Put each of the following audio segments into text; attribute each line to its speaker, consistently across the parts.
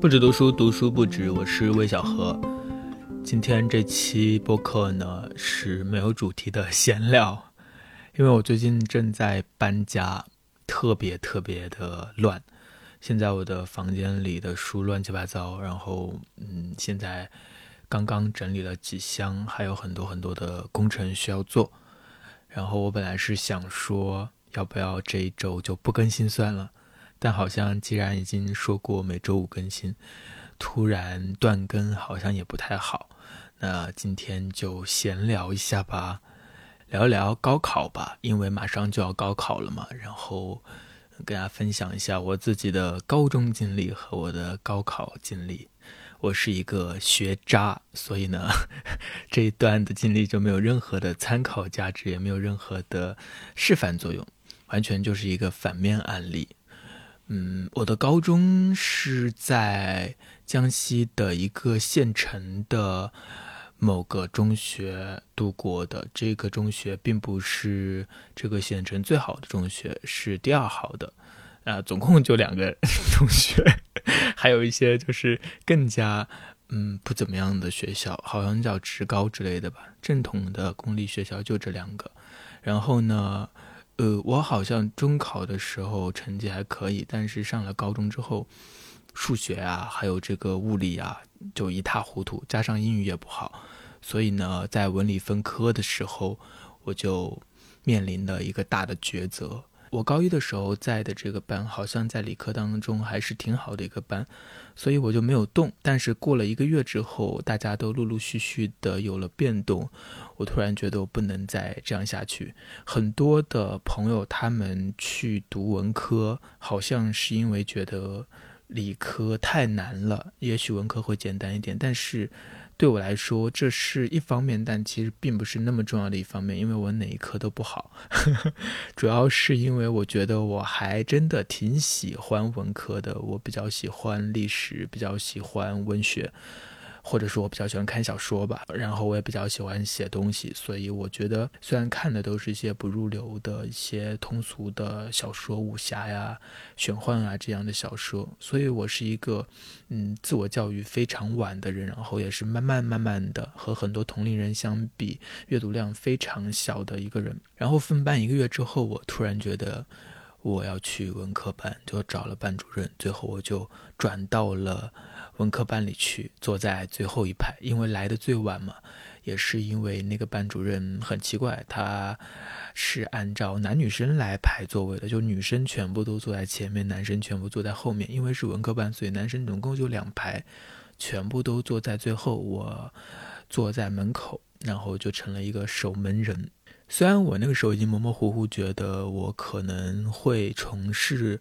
Speaker 1: 不止读书，读书不止。我是魏小河。今天这期播客呢是没有主题的闲聊，因为我最近正在搬家，特别特别的乱。现在我的房间里的书乱七八糟，然后嗯，现在刚刚整理了几箱，还有很多很多的工程需要做。然后我本来是想说，要不要这一周就不更新算了。但好像既然已经说过每周五更新，突然断更好像也不太好。那今天就闲聊一下吧，聊聊高考吧，因为马上就要高考了嘛。然后跟大家分享一下我自己的高中经历和我的高考经历。我是一个学渣，所以呢，这一段的经历就没有任何的参考价值，也没有任何的示范作用，完全就是一个反面案例。嗯，我的高中是在江西的一个县城的某个中学度过的。这个中学并不是这个县城最好的中学，是第二好的。啊，总共就两个中学，还有一些就是更加嗯不怎么样的学校，好像叫职高之类的吧。正统的公立学校就这两个。然后呢？呃，我好像中考的时候成绩还可以，但是上了高中之后，数学啊，还有这个物理啊，就一塌糊涂，加上英语也不好，所以呢，在文理分科的时候，我就面临了一个大的抉择。我高一的时候在的这个班，好像在理科当中还是挺好的一个班，所以我就没有动。但是过了一个月之后，大家都陆陆续续的有了变动，我突然觉得我不能再这样下去。很多的朋友他们去读文科，好像是因为觉得理科太难了，也许文科会简单一点，但是。对我来说，这是一方面，但其实并不是那么重要的一方面，因为我哪一科都不好，主要是因为我觉得我还真的挺喜欢文科的，我比较喜欢历史，比较喜欢文学。或者说我比较喜欢看小说吧，然后我也比较喜欢写东西，所以我觉得虽然看的都是一些不入流的一些通俗的小说、武侠呀、玄幻啊这样的小说，所以我是一个嗯自我教育非常晚的人，然后也是慢慢慢慢的和很多同龄人相比，阅读量非常小的一个人。然后分班一个月之后，我突然觉得我要去文科班，就找了班主任，最后我就转到了。文科班里去，坐在最后一排，因为来的最晚嘛，也是因为那个班主任很奇怪，他是按照男女生来排座位的，就女生全部都坐在前面，男生全部坐在后面。因为是文科班，所以男生总共就两排，全部都坐在最后，我坐在门口，然后就成了一个守门人。虽然我那个时候已经模模糊糊觉得我可能会从事。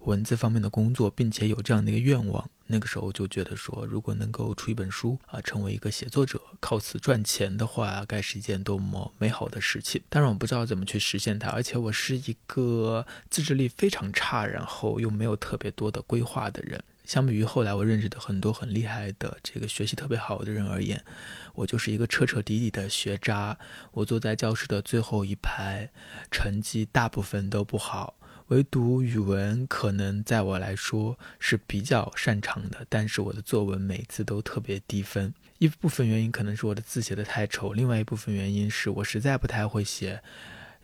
Speaker 1: 文字方面的工作，并且有这样的一个愿望，那个时候就觉得说，如果能够出一本书啊，成为一个写作者，靠此赚钱的话，该是一件多么美好的事情。当然，我不知道怎么去实现它，而且我是一个自制力非常差，然后又没有特别多的规划的人。相比于后来我认识的很多很厉害的这个学习特别好的人而言，我就是一个彻彻底底的学渣。我坐在教室的最后一排，成绩大部分都不好。唯独语文可能在我来说是比较擅长的，但是我的作文每次都特别低分。一部分原因可能是我的字写的太丑，另外一部分原因是我实在不太会写，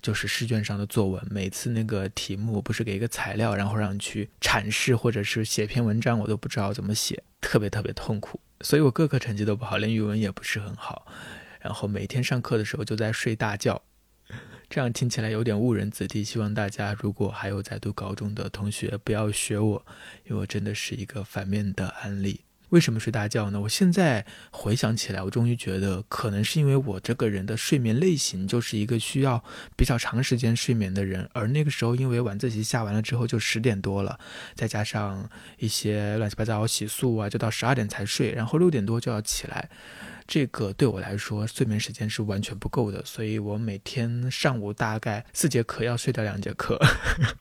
Speaker 1: 就是试卷上的作文。每次那个题目不是给一个材料，然后让你去阐释或者是写篇文章，我都不知道怎么写，特别特别痛苦。所以我各科成绩都不好，连语文也不是很好。然后每天上课的时候就在睡大觉。这样听起来有点误人子弟，希望大家如果还有在读高中的同学，不要学我，因为我真的是一个反面的案例。为什么睡大觉呢？我现在回想起来，我终于觉得可能是因为我这个人的睡眠类型就是一个需要比较长时间睡眠的人，而那个时候因为晚自习下完了之后就十点多了，再加上一些乱七八糟洗漱啊，就到十二点才睡，然后六点多就要起来。这个对我来说，睡眠时间是完全不够的，所以我每天上午大概四节课要睡掉两节课，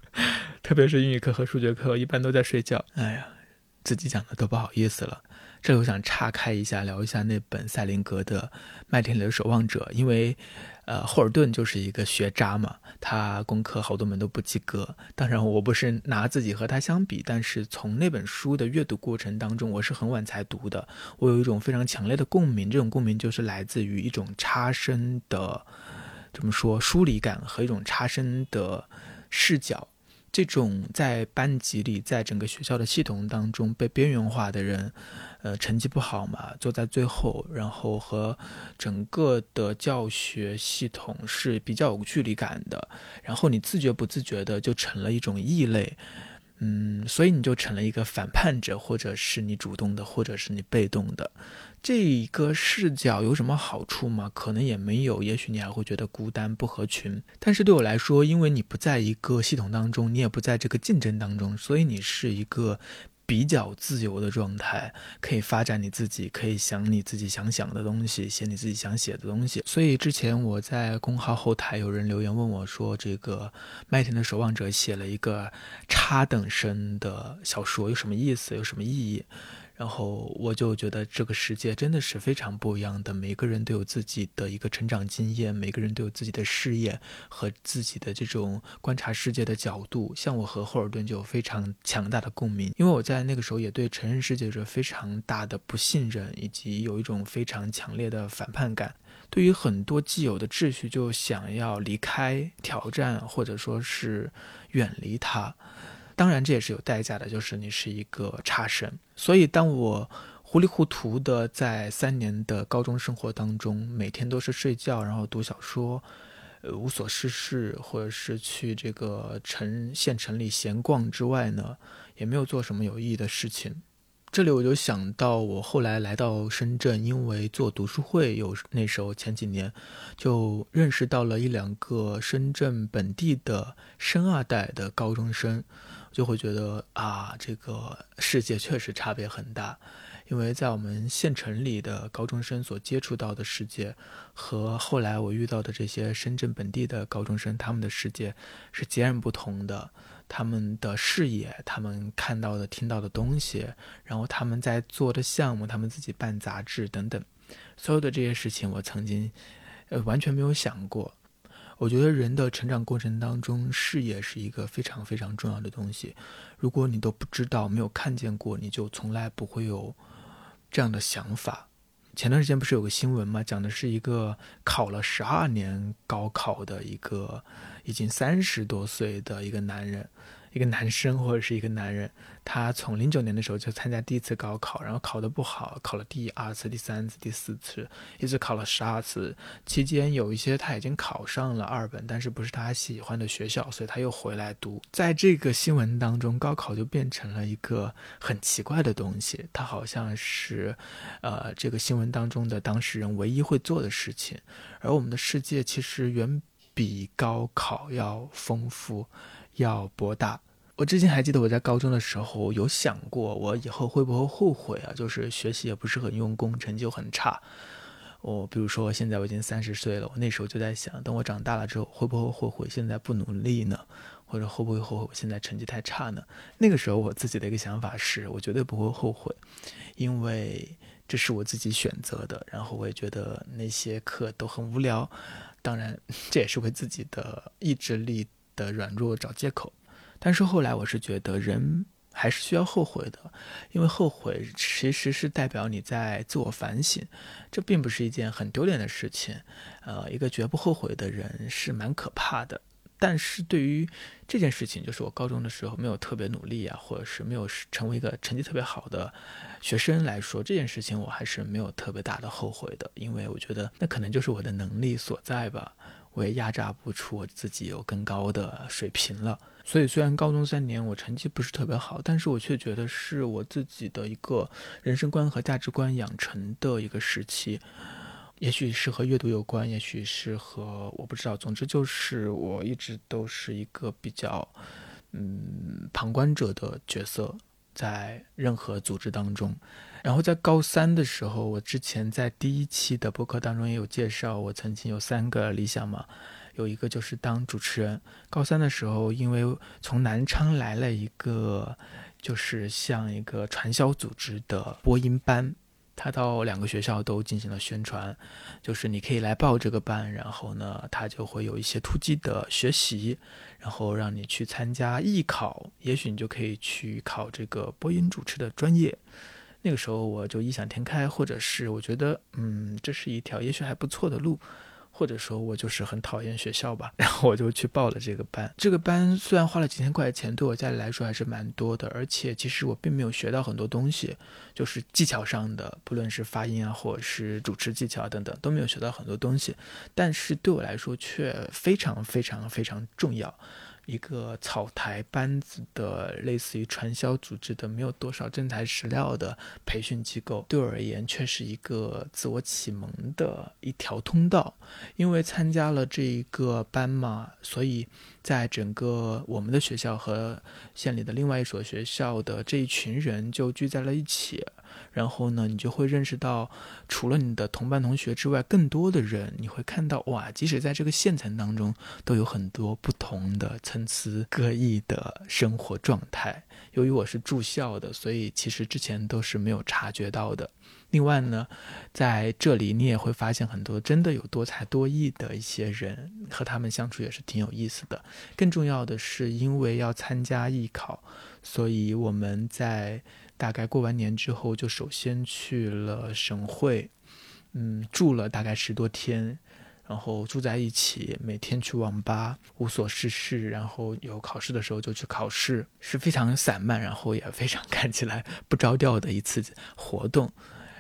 Speaker 1: 特别是英语课和数学课，一般都在睡觉。哎呀，自己讲的都不好意思了。这里我想岔开一下，聊一下那本赛林格的《麦田里的守望者》，因为，呃，霍尔顿就是一个学渣嘛，他功课好多门都不及格。当然，我不是拿自己和他相比，但是从那本书的阅读过程当中，我是很晚才读的，我有一种非常强烈的共鸣，这种共鸣就是来自于一种差生的，怎么说，疏离感和一种差生的视角。这种在班级里，在整个学校的系统当中被边缘化的人，呃，成绩不好嘛，坐在最后，然后和整个的教学系统是比较有距离感的，然后你自觉不自觉的就成了一种异类。嗯，所以你就成了一个反叛者，或者是你主动的，或者是你被动的。这一个视角有什么好处吗？可能也没有，也许你还会觉得孤单不合群。但是对我来说，因为你不在一个系统当中，你也不在这个竞争当中，所以你是一个。比较自由的状态，可以发展你自己，可以想你自己想想的东西，写你自己想写的东西。所以之前我在公号后台有人留言问我说：“这个麦田的守望者写了一个差等生的小说，有什么意思？有什么意义？”然后我就觉得这个世界真的是非常不一样的，每个人都有自己的一个成长经验，每个人都有自己的事业和自己的这种观察世界的角度。像我和霍尔顿就有非常强大的共鸣，因为我在那个时候也对成人世界有非常大的不信任，以及有一种非常强烈的反叛感，对于很多既有的秩序就想要离开、挑战，或者说是远离它。当然，这也是有代价的，就是你是一个差生。所以，当我糊里糊涂的在三年的高中生活当中，每天都是睡觉，然后读小说，呃，无所事事，或者是去这个城县城里闲逛之外呢，也没有做什么有意义的事情。这里我就想到，我后来来到深圳，因为做读书会，有那时候前几年就认识到了一两个深圳本地的深二代的高中生。就会觉得啊，这个世界确实差别很大，因为在我们县城里的高中生所接触到的世界，和后来我遇到的这些深圳本地的高中生，他们的世界是截然不同的。他们的视野，他们看到的、听到的东西，然后他们在做的项目，他们自己办杂志等等，所有的这些事情，我曾经呃完全没有想过。我觉得人的成长过程当中，事业是一个非常非常重要的东西。如果你都不知道、没有看见过，你就从来不会有这样的想法。前段时间不是有个新闻吗？讲的是一个考了十二年高考的一个已经三十多岁的一个男人。一个男生或者是一个男人，他从零九年的时候就参加第一次高考，然后考得不好，考了第二次、第三次、第四次，一直考了十二次。期间有一些他已经考上了二本，但是不是他喜欢的学校，所以他又回来读。在这个新闻当中，高考就变成了一个很奇怪的东西，它好像是，呃，这个新闻当中的当事人唯一会做的事情。而我们的世界其实远比高考要丰富。要博大。我之前还记得我在高中的时候有想过，我以后会不会后悔啊？就是学习也不是很用功，成绩很差。我比如说现在我已经三十岁了，我那时候就在想，等我长大了之后会不会后悔现在不努力呢？或者会不会后悔我现在成绩太差呢？那个时候我自己的一个想法是，我绝对不会后悔，因为这是我自己选择的。然后我也觉得那些课都很无聊，当然这也是为自己的意志力。的软弱找借口，但是后来我是觉得人还是需要后悔的，因为后悔其实是代表你在自我反省，这并不是一件很丢脸的事情。呃，一个绝不后悔的人是蛮可怕的。但是对于这件事情，就是我高中的时候没有特别努力啊，或者是没有成为一个成绩特别好的学生来说，这件事情我还是没有特别大的后悔的，因为我觉得那可能就是我的能力所在吧。我也压榨不出我自己有更高的水平了，所以虽然高中三年我成绩不是特别好，但是我却觉得是我自己的一个人生观和价值观养成的一个时期，也许是和阅读有关，也许是和我不知道，总之就是我一直都是一个比较嗯旁观者的角色。在任何组织当中，然后在高三的时候，我之前在第一期的播客当中也有介绍，我曾经有三个理想嘛，有一个就是当主持人。高三的时候，因为从南昌来了一个就是像一个传销组织的播音班。他到两个学校都进行了宣传，就是你可以来报这个班，然后呢，他就会有一些突击的学习，然后让你去参加艺考，也许你就可以去考这个播音主持的专业。那个时候我就异想天开，或者是我觉得，嗯，这是一条也许还不错的路。或者说，我就是很讨厌学校吧，然后我就去报了这个班。这个班虽然花了几千块钱，对我家里来说还是蛮多的，而且其实我并没有学到很多东西，就是技巧上的，不论是发音啊，或者是主持技巧等等，都没有学到很多东西。但是对我来说却非常非常非常重要。一个草台班子的，类似于传销组织的，没有多少真材实料的培训机构，对我而言却是一个自我启蒙的一条通道。因为参加了这一个班嘛，所以在整个我们的学校和县里的另外一所学校的这一群人就聚在了一起。然后呢，你就会认识到，除了你的同班同学之外，更多的人，你会看到哇，即使在这个县城当中，都有很多不同的参差各异的生活状态。由于我是住校的，所以其实之前都是没有察觉到的。另外呢，在这里你也会发现很多真的有多才多艺的一些人，和他们相处也是挺有意思的。更重要的是，因为要参加艺考，所以我们在。大概过完年之后，就首先去了省会，嗯，住了大概十多天，然后住在一起，每天去网吧，无所事事，然后有考试的时候就去考试，是非常散漫，然后也非常看起来不着调的一次活动。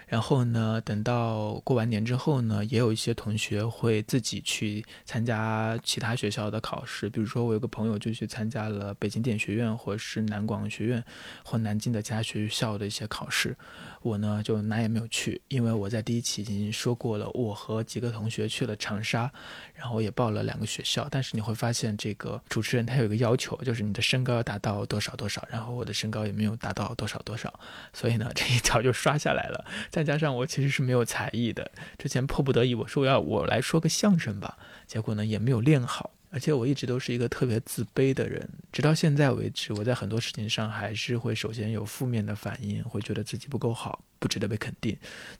Speaker 1: 然后呢，等到过完年之后呢，也有一些同学会自己去参加其他学校的考试。比如说，我有个朋友就去参加了北京电影学院，或者是南广学院，或南京的其他学校的一些考试。我呢就哪也没有去，因为我在第一期已经说过了，我和几个同学去了长沙，然后也报了两个学校。但是你会发现，这个主持人他有一个要求，就是你的身高要达到多少多少，然后我的身高也没有达到多少多少，所以呢这一条就刷下来了。再加上我其实是没有才艺的，之前迫不得已我说要我来说个相声吧，结果呢也没有练好。而且我一直都是一个特别自卑的人，直到现在为止，我在很多事情上还是会首先有负面的反应，会觉得自己不够好，不值得被肯定。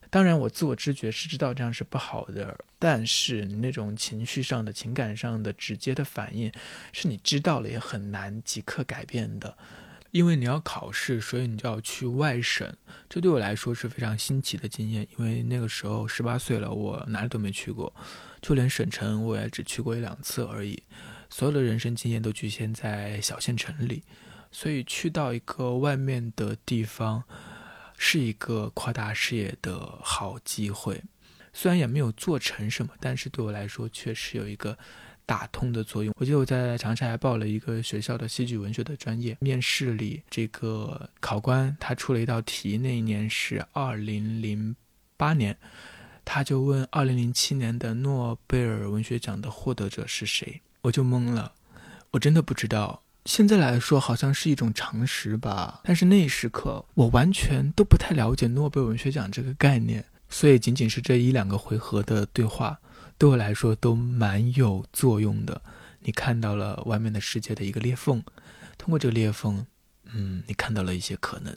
Speaker 1: 当然，我自我知觉是知道这样是不好的，但是那种情绪上的、情感上的直接的反应，是你知道了也很难即刻改变的。因为你要考试，所以你就要去外省，这对我来说是非常新奇的经验。因为那个时候十八岁了，我哪里都没去过。就连省城我也只去过一两次而已，所有的人生经验都局限在小县城里，所以去到一个外面的地方，是一个扩大视野的好机会。虽然也没有做成什么，但是对我来说确实有一个打通的作用。我记得我在长沙还报了一个学校的戏剧文学的专业，面试里这个考官他出了一道题，那一年是二零零八年。他就问：“二零零七年的诺贝尔文学奖的获得者是谁？”我就懵了，我真的不知道。现在来说，好像是一种常识吧。但是那一时刻，我完全都不太了解诺贝尔文学奖这个概念。所以，仅仅是这一两个回合的对话，对我来说都蛮有作用的。你看到了外面的世界的一个裂缝，通过这个裂缝。嗯，你看到了一些可能。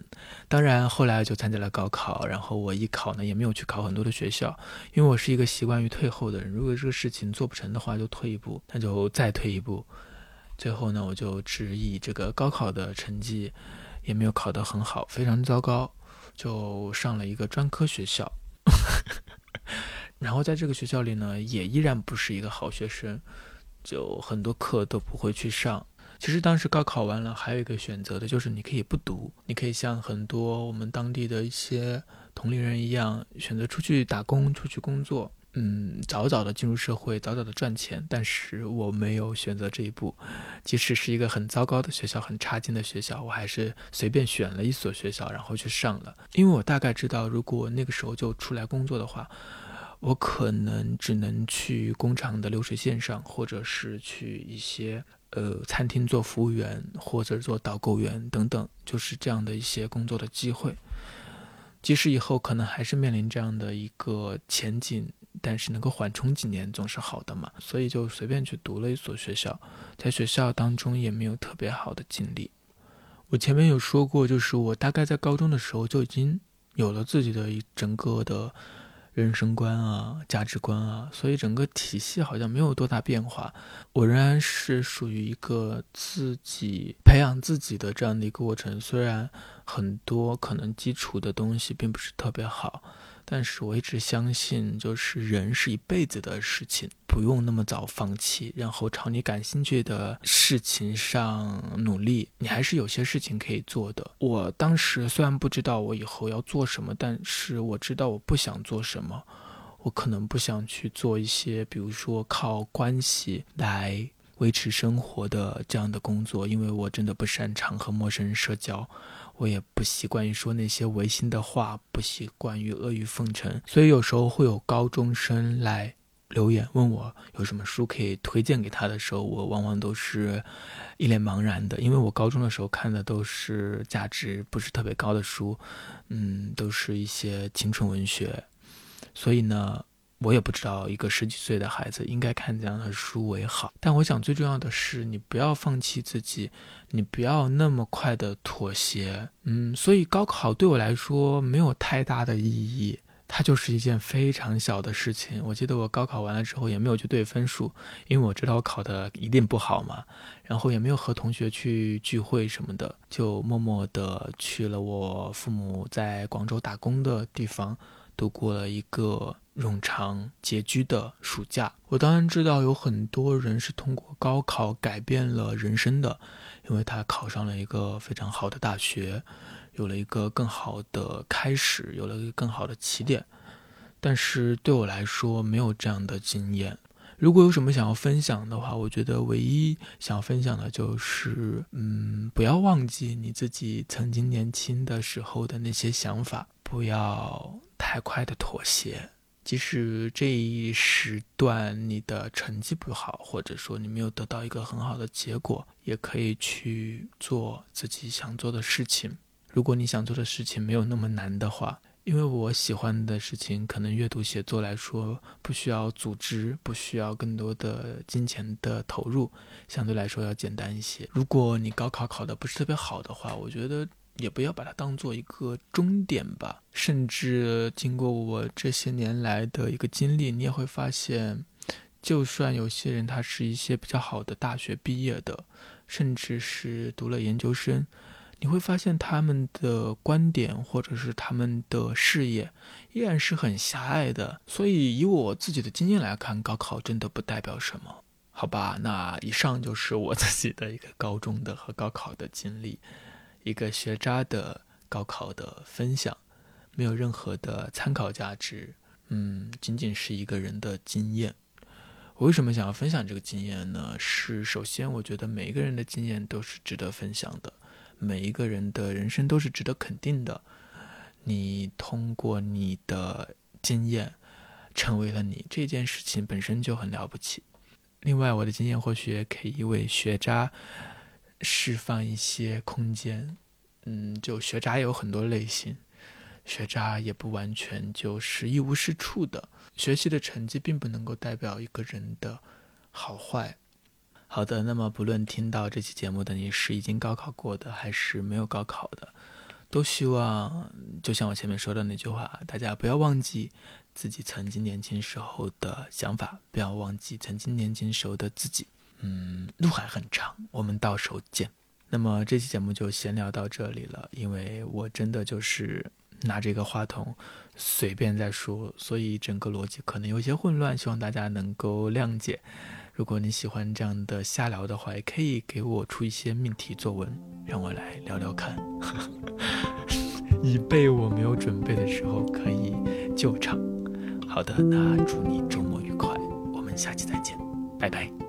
Speaker 1: 当然，后来就参加了高考，然后我一考呢，也没有去考很多的学校，因为我是一个习惯于退后的人。如果这个事情做不成的话，就退一步，那就再退一步。最后呢，我就只以这个高考的成绩也没有考得很好，非常糟糕，就上了一个专科学校。然后在这个学校里呢，也依然不是一个好学生，就很多课都不会去上。其实当时高考完了，还有一个选择的，就是你可以不读，你可以像很多我们当地的一些同龄人一样，选择出去打工、出去工作，嗯，早早的进入社会，早早的赚钱。但是我没有选择这一步，即使是一个很糟糕的学校、很差劲的学校，我还是随便选了一所学校，然后去上了。因为我大概知道，如果那个时候就出来工作的话，我可能只能去工厂的流水线上，或者是去一些。呃，餐厅做服务员或者做导购员等等，就是这样的一些工作的机会。即使以后可能还是面临这样的一个前景，但是能够缓冲几年总是好的嘛。所以就随便去读了一所学校，在学校当中也没有特别好的经历。我前面有说过，就是我大概在高中的时候就已经有了自己的一整个的。人生观啊，价值观啊，所以整个体系好像没有多大变化。我仍然是属于一个自己培养自己的这样的一个过程，虽然很多可能基础的东西并不是特别好。但是我一直相信，就是人是一辈子的事情，不用那么早放弃，然后朝你感兴趣的事情上努力，你还是有些事情可以做的。我当时虽然不知道我以后要做什么，但是我知道我不想做什么，我可能不想去做一些，比如说靠关系来维持生活的这样的工作，因为我真的不擅长和陌生人社交。我也不习惯于说那些违心的话，不习惯于阿谀奉承，所以有时候会有高中生来留言问我有什么书可以推荐给他的时候，我往往都是一脸茫然的，因为我高中的时候看的都是价值不是特别高的书，嗯，都是一些青春文学，所以呢。我也不知道一个十几岁的孩子应该看怎样的书为好，但我想最重要的是你不要放弃自己，你不要那么快的妥协。嗯，所以高考对我来说没有太大的意义，它就是一件非常小的事情。我记得我高考完了之后也没有去对分数，因为我知道我考的一定不好嘛，然后也没有和同学去聚会什么的，就默默的去了我父母在广州打工的地方。度过了一个冗长拮据的暑假。我当然知道有很多人是通过高考改变了人生的，因为他考上了一个非常好的大学，有了一个更好的开始，有了一个更好的起点。但是对我来说，没有这样的经验。如果有什么想要分享的话，我觉得唯一想要分享的就是，嗯，不要忘记你自己曾经年轻的时候的那些想法，不要。太快的妥协，即使这一时段你的成绩不好，或者说你没有得到一个很好的结果，也可以去做自己想做的事情。如果你想做的事情没有那么难的话，因为我喜欢的事情，可能阅读写作来说不需要组织，不需要更多的金钱的投入，相对来说要简单一些。如果你高考考的不是特别好的话，我觉得。也不要把它当做一个终点吧。甚至经过我这些年来的一个经历，你也会发现，就算有些人他是一些比较好的大学毕业的，甚至是读了研究生，你会发现他们的观点或者是他们的视野依然是很狭隘的。所以以我自己的经验来看，高考真的不代表什么，好吧？那以上就是我自己的一个高中的和高考的经历。一个学渣的高考的分享，没有任何的参考价值，嗯，仅仅是一个人的经验。我为什么想要分享这个经验呢？是首先，我觉得每一个人的经验都是值得分享的，每一个人的人生都是值得肯定的。你通过你的经验成为了你这件事情本身就很了不起。另外，我的经验或许也可以为学渣。释放一些空间，嗯，就学渣也有很多类型，学渣也不完全就是一无是处的。学习的成绩并不能够代表一个人的好坏。好的，那么不论听到这期节目的你是已经高考过的，还是没有高考的，都希望就像我前面说的那句话，大家不要忘记自己曾经年轻时候的想法，不要忘记曾经年轻时候的自己。嗯，路还很长，我们到时候见。那么这期节目就闲聊到这里了，因为我真的就是拿这个话筒随便在说，所以整个逻辑可能有些混乱，希望大家能够谅解。如果你喜欢这样的瞎聊的话，也可以给我出一些命题作文，让我来聊聊看，以备我没有准备的时候可以救场。好的，那祝你周末愉快，我们下期再见，拜拜。